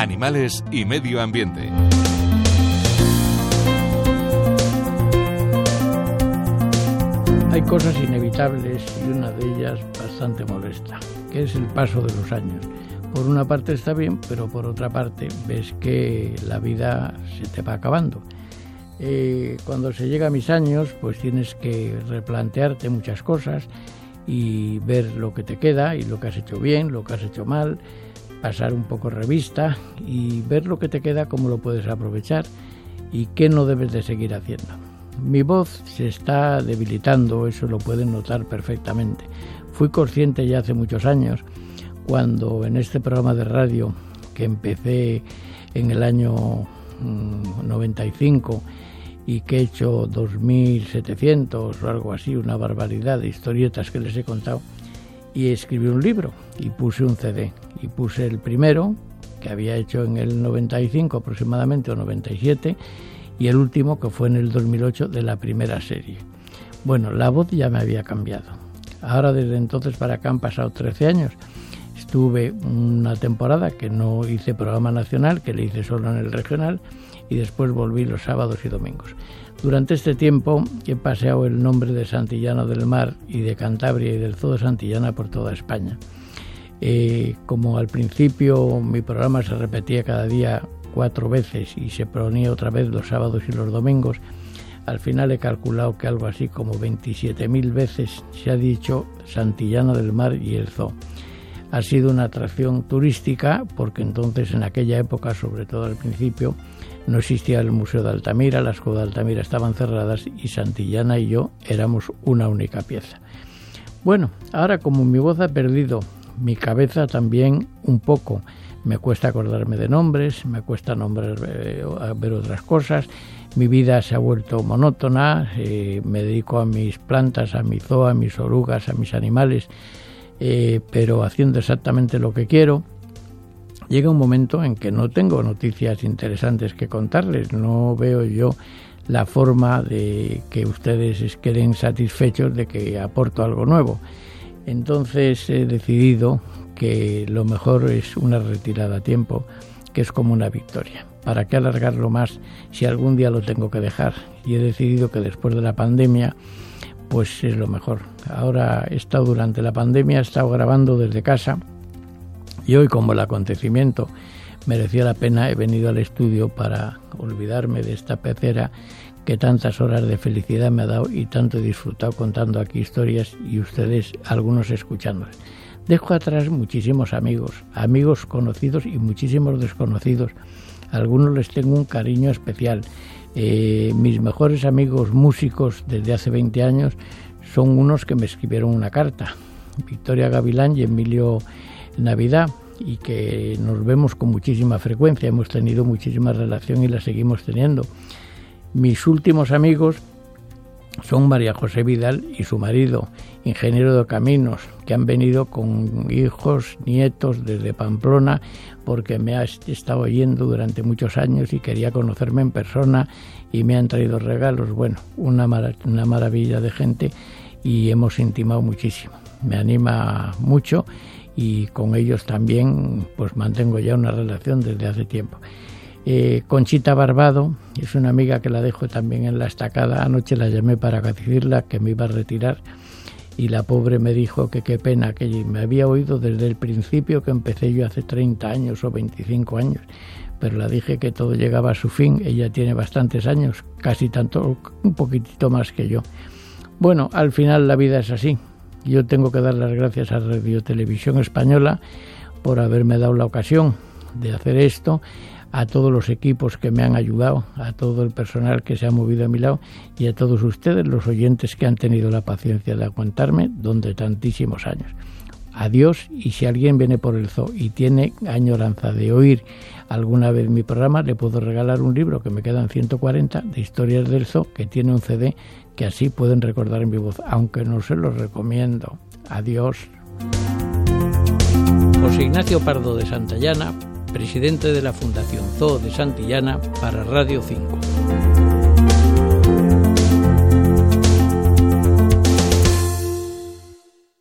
animales y medio ambiente. Hay cosas inevitables y una de ellas bastante molesta, que es el paso de los años. Por una parte está bien, pero por otra parte ves que la vida se te va acabando. Eh, cuando se llega a mis años, pues tienes que replantearte muchas cosas y ver lo que te queda y lo que has hecho bien, lo que has hecho mal, pasar un poco revista y ver lo que te queda, cómo lo puedes aprovechar y qué no debes de seguir haciendo. Mi voz se está debilitando, eso lo pueden notar perfectamente. Fui consciente ya hace muchos años, cuando en este programa de radio que empecé en el año 95 mm, y que he hecho 2.700 o algo así, una barbaridad de historietas que les he contado, y escribí un libro y puse un CD. Y puse el primero, que había hecho en el 95 aproximadamente o 97, y el último que fue en el 2008 de la primera serie. Bueno, la voz ya me había cambiado. Ahora desde entonces para acá han pasado 13 años. Estuve una temporada que no hice programa nacional, que le hice solo en el regional, y después volví los sábados y domingos. Durante este tiempo he paseado el nombre de Santillana del Mar y de Cantabria y del Zoo de Santillana por toda España. Eh, como al principio mi programa se repetía cada día cuatro veces y se ponía otra vez los sábados y los domingos, al final he calculado que algo así como 27.000 veces se ha dicho Santillana del Mar y el Zoo. Ha sido una atracción turística porque entonces en aquella época, sobre todo al principio, no existía el Museo de Altamira, las cuevas de Altamira estaban cerradas y Santillana y yo éramos una única pieza. Bueno, ahora como mi voz ha perdido, mi cabeza también un poco, me cuesta acordarme de nombres, me cuesta nombrar, eh, ver otras cosas, mi vida se ha vuelto monótona, eh, me dedico a mis plantas, a mi zoo, a mis orugas, a mis animales, eh, pero haciendo exactamente lo que quiero. Llega un momento en que no tengo noticias interesantes que contarles, no veo yo la forma de que ustedes queden satisfechos de que aporto algo nuevo. Entonces he decidido que lo mejor es una retirada a tiempo, que es como una victoria. ¿Para qué alargarlo más si algún día lo tengo que dejar? Y he decidido que después de la pandemia, pues es lo mejor. Ahora he estado durante la pandemia, he estado grabando desde casa y hoy como el acontecimiento merecía la pena, he venido al estudio para olvidarme de esta pecera que tantas horas de felicidad me ha dado y tanto he disfrutado contando aquí historias y ustedes algunos escuchándolas. Dejo atrás muchísimos amigos, amigos conocidos y muchísimos desconocidos. Algunos les tengo un cariño especial. Eh, mis mejores amigos músicos desde hace 20 años son unos que me escribieron una carta, Victoria Gavilán y Emilio Navidad, y que nos vemos con muchísima frecuencia. Hemos tenido muchísima relación y la seguimos teniendo. Mis últimos amigos son María José Vidal y su marido, ingeniero de caminos, que han venido con hijos, nietos desde Pamplona, porque me ha estado oyendo durante muchos años y quería conocerme en persona y me han traído regalos. Bueno, una, una maravilla de gente y hemos intimado muchísimo. Me anima mucho y con ellos también pues mantengo ya una relación desde hace tiempo. Eh, Conchita Barbado es una amiga que la dejo también en la estacada. Anoche la llamé para decirla que me iba a retirar y la pobre me dijo que qué pena, que me había oído desde el principio que empecé yo hace 30 años o 25 años, pero la dije que todo llegaba a su fin. Ella tiene bastantes años, casi tanto, un poquitito más que yo. Bueno, al final la vida es así. Yo tengo que dar las gracias a Radio Televisión Española por haberme dado la ocasión de hacer esto a todos los equipos que me han ayudado, a todo el personal que se ha movido a mi lado y a todos ustedes, los oyentes que han tenido la paciencia de aguantarme durante tantísimos años. Adiós y si alguien viene por el zoo y tiene añoranza de oír alguna vez mi programa, le puedo regalar un libro que me quedan 140 de historias del zoo que tiene un CD que así pueden recordar en mi voz, aunque no se los recomiendo. Adiós. José Ignacio Pardo de Santayana presidente de la Fundación Zoo de Santillana para Radio 5.